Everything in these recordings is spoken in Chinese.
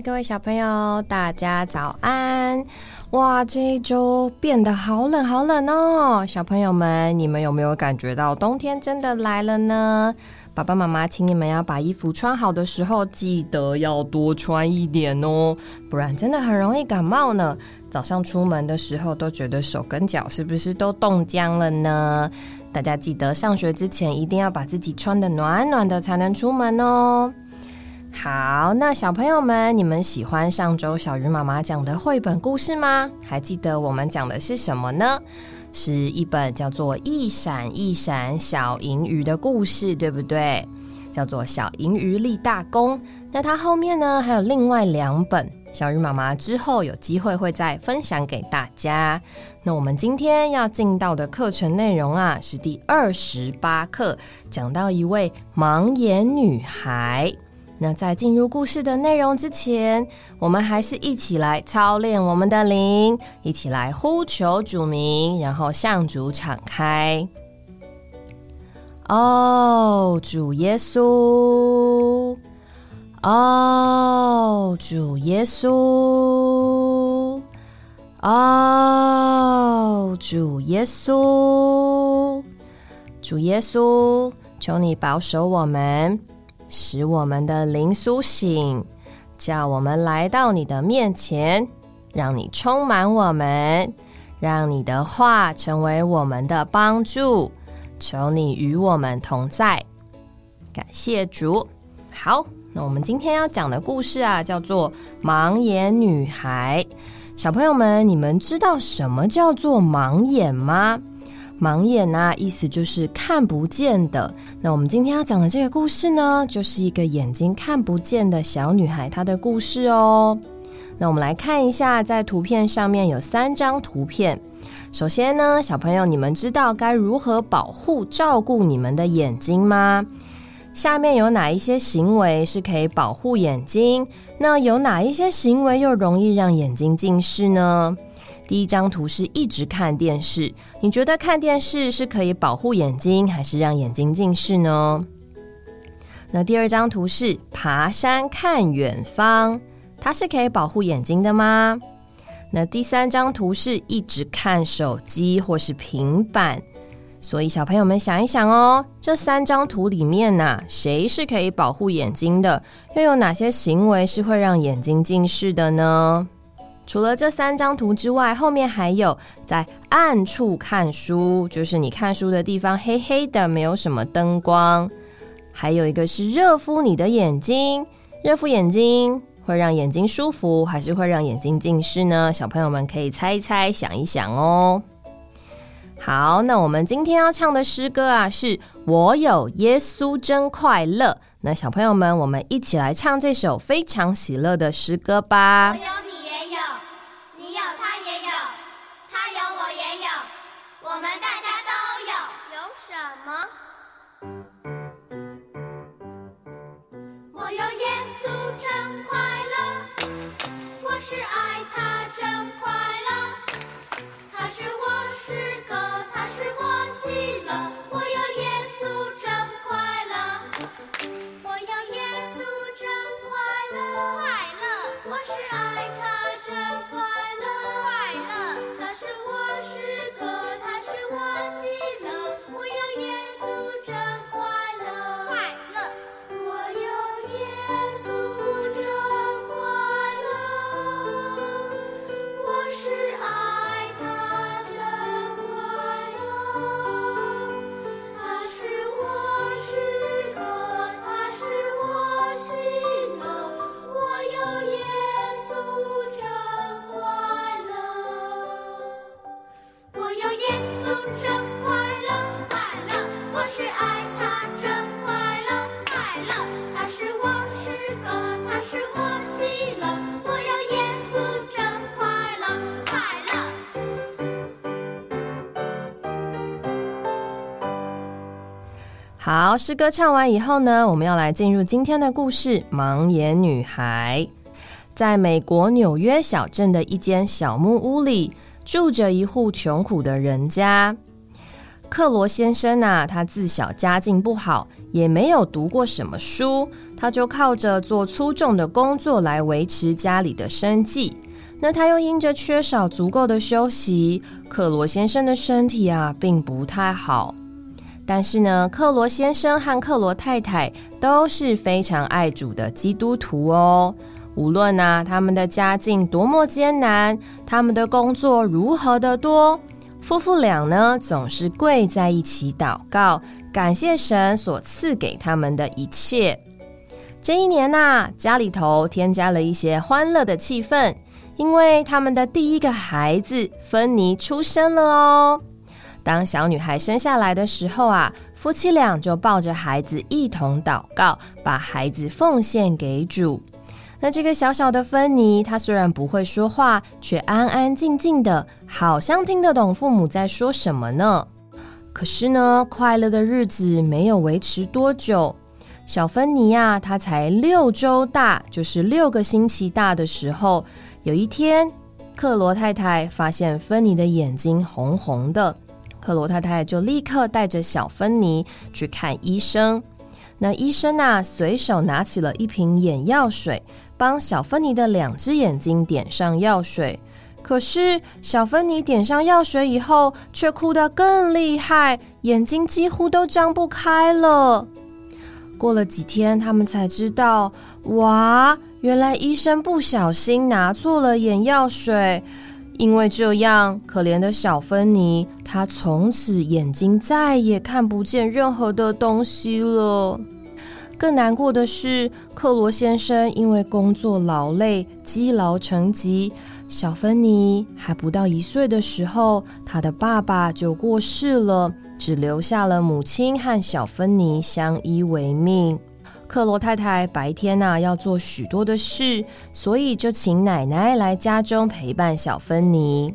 各位小朋友，大家早安！哇，这一周变得好冷好冷哦，小朋友们，你们有没有感觉到冬天真的来了呢？爸爸妈妈，请你们要把衣服穿好的时候，记得要多穿一点哦，不然真的很容易感冒呢。早上出门的时候都觉得手跟脚是不是都冻僵了呢？大家记得上学之前一定要把自己穿的暖暖的，才能出门哦。好，那小朋友们，你们喜欢上周小鱼妈妈讲的绘本故事吗？还记得我们讲的是什么呢？是一本叫做《一闪一闪小银鱼》的故事，对不对？叫做《小银鱼立大功》。那它后面呢，还有另外两本，小鱼妈妈之后有机会会再分享给大家。那我们今天要进到的课程内容啊，是第二十八课，讲到一位盲眼女孩。那在进入故事的内容之前，我们还是一起来操练我们的灵，一起来呼求主名，然后向主敞开。哦，主耶稣！哦，主耶稣！哦，主耶稣！主耶稣，求你保守我们。使我们的灵苏醒，叫我们来到你的面前，让你充满我们，让你的话成为我们的帮助。求你与我们同在，感谢主。好，那我们今天要讲的故事啊，叫做《盲眼女孩》。小朋友们，你们知道什么叫做盲眼吗？盲眼啊，意思就是看不见的。那我们今天要讲的这个故事呢，就是一个眼睛看不见的小女孩她的故事哦。那我们来看一下，在图片上面有三张图片。首先呢，小朋友，你们知道该如何保护、照顾你们的眼睛吗？下面有哪一些行为是可以保护眼睛？那有哪一些行为又容易让眼睛近视呢？第一张图是一直看电视，你觉得看电视是可以保护眼睛，还是让眼睛近视呢？那第二张图是爬山看远方，它是可以保护眼睛的吗？那第三张图是一直看手机或是平板，所以小朋友们想一想哦，这三张图里面呢，谁是可以保护眼睛的？又有哪些行为是会让眼睛近视的呢？除了这三张图之外，后面还有在暗处看书，就是你看书的地方黑黑的，没有什么灯光。还有一个是热敷你的眼睛，热敷眼睛会让眼睛舒服，还是会让眼睛近视呢？小朋友们可以猜一猜，想一想哦。好，那我们今天要唱的诗歌啊，是我有耶稣真快乐。那小朋友们，我们一起来唱这首非常喜乐的诗歌吧。是啊。好，诗歌唱完以后呢，我们要来进入今天的故事《盲眼女孩》。在美国纽约小镇的一间小木屋里，住着一户穷苦的人家。克罗先生啊，他自小家境不好，也没有读过什么书，他就靠着做粗重的工作来维持家里的生计。那他又因着缺少足够的休息，克罗先生的身体啊，并不太好。但是呢，克罗先生和克罗太太都是非常爱主的基督徒哦。无论啊，他们的家境多么艰难，他们的工作如何的多。夫妇俩呢，总是跪在一起祷告，感谢神所赐给他们的一切。这一年呐，家里头添加了一些欢乐的气氛，因为他们的第一个孩子芬妮出生了哦。当小女孩生下来的时候啊，夫妻俩就抱着孩子一同祷告，把孩子奉献给主。那这个小小的芬妮，她虽然不会说话，却安安静静的，好像听得懂父母在说什么呢。可是呢，快乐的日子没有维持多久。小芬妮呀，她才六周大，就是六个星期大的时候，有一天，克罗太太发现芬妮的眼睛红红的，克罗太太就立刻带着小芬妮去看医生。那医生啊，随手拿起了一瓶眼药水。帮小芬妮的两只眼睛点上药水，可是小芬妮点上药水以后，却哭得更厉害，眼睛几乎都张不开了。过了几天，他们才知道，哇，原来医生不小心拿错了眼药水，因为这样，可怜的小芬妮，她从此眼睛再也看不见任何的东西了。更难过的是，克罗先生因为工作劳累，积劳成疾。小芬妮还不到一岁的时候，他的爸爸就过世了，只留下了母亲和小芬妮相依为命。克罗太太白天呢要做许多的事，所以就请奶奶来家中陪伴小芬妮。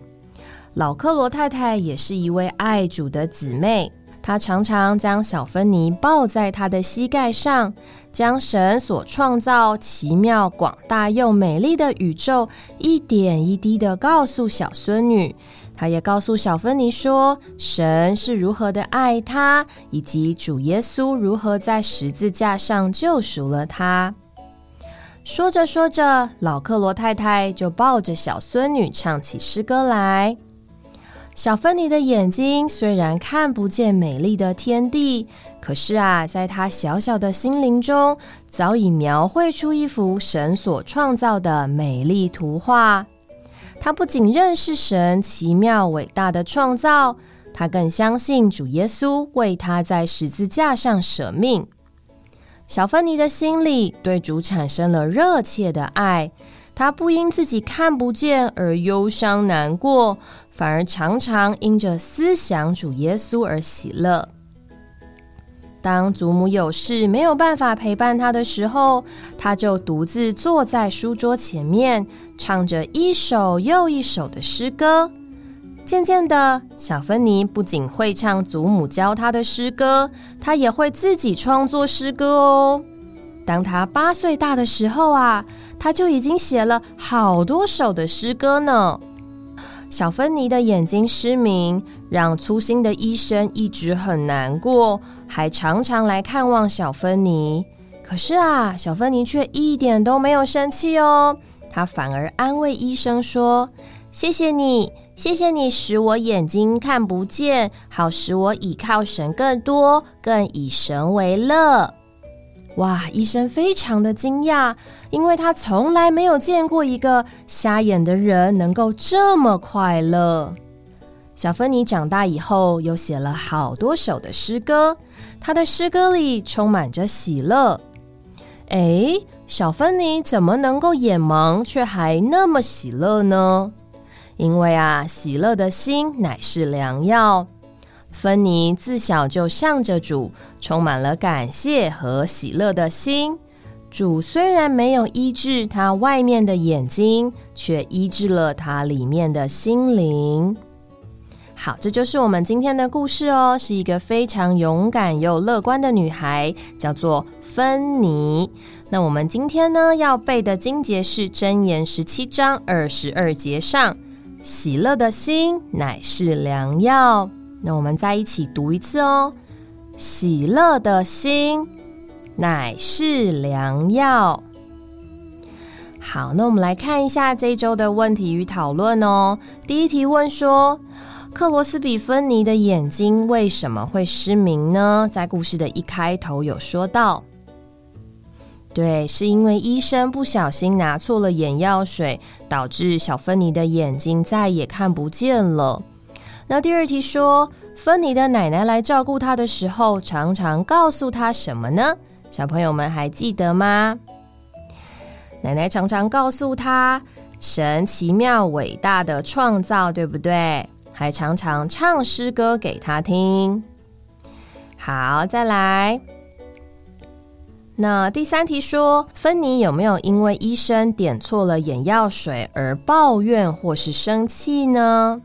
老克罗太太也是一位爱主的姊妹。她常常将小芬妮抱在他的膝盖上，将神所创造奇妙、广大又美丽的宇宙一点一滴的告诉小孙女。他也告诉小芬妮说，神是如何的爱她，以及主耶稣如何在十字架上救赎了她。说着说着，老克罗太太就抱着小孙女唱起诗歌来。小芬妮的眼睛虽然看不见美丽的天地，可是啊，在她小小的心灵中，早已描绘出一幅神所创造的美丽图画。他不仅认识神奇妙伟大的创造，他更相信主耶稣为他在十字架上舍命。小芬妮的心里对主产生了热切的爱。他不因自己看不见而忧伤难过，反而常常因着思想主耶稣而喜乐。当祖母有事没有办法陪伴他的时候，他就独自坐在书桌前面，唱着一首又一首的诗歌。渐渐的，小芬妮不仅会唱祖母教她的诗歌，她也会自己创作诗歌哦。当他八岁大的时候啊。他就已经写了好多首的诗歌呢。小芬妮的眼睛失明，让粗心的医生一直很难过，还常常来看望小芬妮。可是啊，小芬妮却一点都没有生气哦，她反而安慰医生说：“谢谢你，谢谢你使我眼睛看不见，好使我倚靠神更多，更以神为乐。”哇！医生非常的惊讶，因为他从来没有见过一个瞎眼的人能够这么快乐。小芬妮长大以后，又写了好多首的诗歌，她的诗歌里充满着喜乐。哎，小芬妮怎么能够眼盲却还那么喜乐呢？因为啊，喜乐的心乃是良药。芬妮自小就向着主，充满了感谢和喜乐的心。主虽然没有医治他外面的眼睛，却医治了他里面的心灵。好，这就是我们今天的故事哦，是一个非常勇敢又乐观的女孩，叫做芬妮。那我们今天呢要背的经节是《箴言》十七章二十二节上：“喜乐的心乃是良药。”那我们再一起读一次哦。喜乐的心乃是良药。好，那我们来看一下这一周的问题与讨论哦。第一题问说，克罗斯比芬尼的眼睛为什么会失明呢？在故事的一开头有说到，对，是因为医生不小心拿错了眼药水，导致小芬妮的眼睛再也看不见了。那第二题说，芬妮的奶奶来照顾她的时候，常常告诉她什么呢？小朋友们还记得吗？奶奶常常告诉他神奇妙伟大的创造，对不对？还常常唱诗歌给他听。好，再来。那第三题说，芬妮有没有因为医生点错了眼药水而抱怨或是生气呢？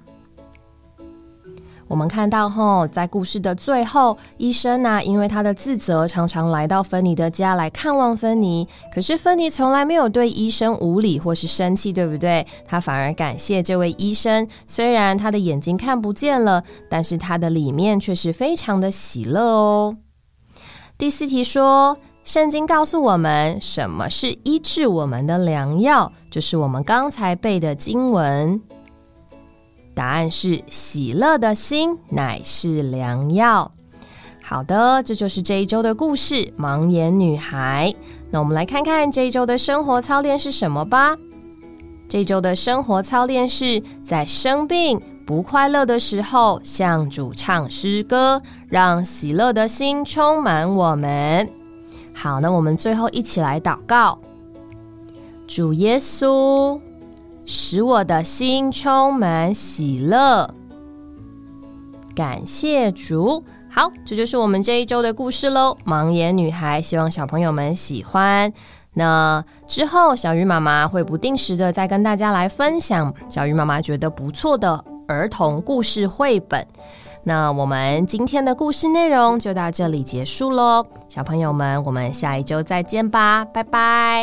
我们看到后，在故事的最后，医生呢，因为他的自责，常常来到芬妮的家来看望芬妮。可是芬妮从来没有对医生无礼或是生气，对不对？他反而感谢这位医生。虽然他的眼睛看不见了，但是他的里面却是非常的喜乐哦。第四题说，圣经告诉我们什么是医治我们的良药，就是我们刚才背的经文。答案是喜乐的心乃是良药。好的，这就是这一周的故事《盲眼女孩》。那我们来看看这一周的生活操练是什么吧。这周的生活操练是在生病不快乐的时候，向主唱诗歌，让喜乐的心充满我们。好，那我们最后一起来祷告：主耶稣。使我的心充满喜乐，感谢主。好，这就是我们这一周的故事喽。盲眼女孩，希望小朋友们喜欢。那之后，小鱼妈妈会不定时的再跟大家来分享小鱼妈妈觉得不错的儿童故事绘本。那我们今天的故事内容就到这里结束喽，小朋友们，我们下一周再见吧，拜拜。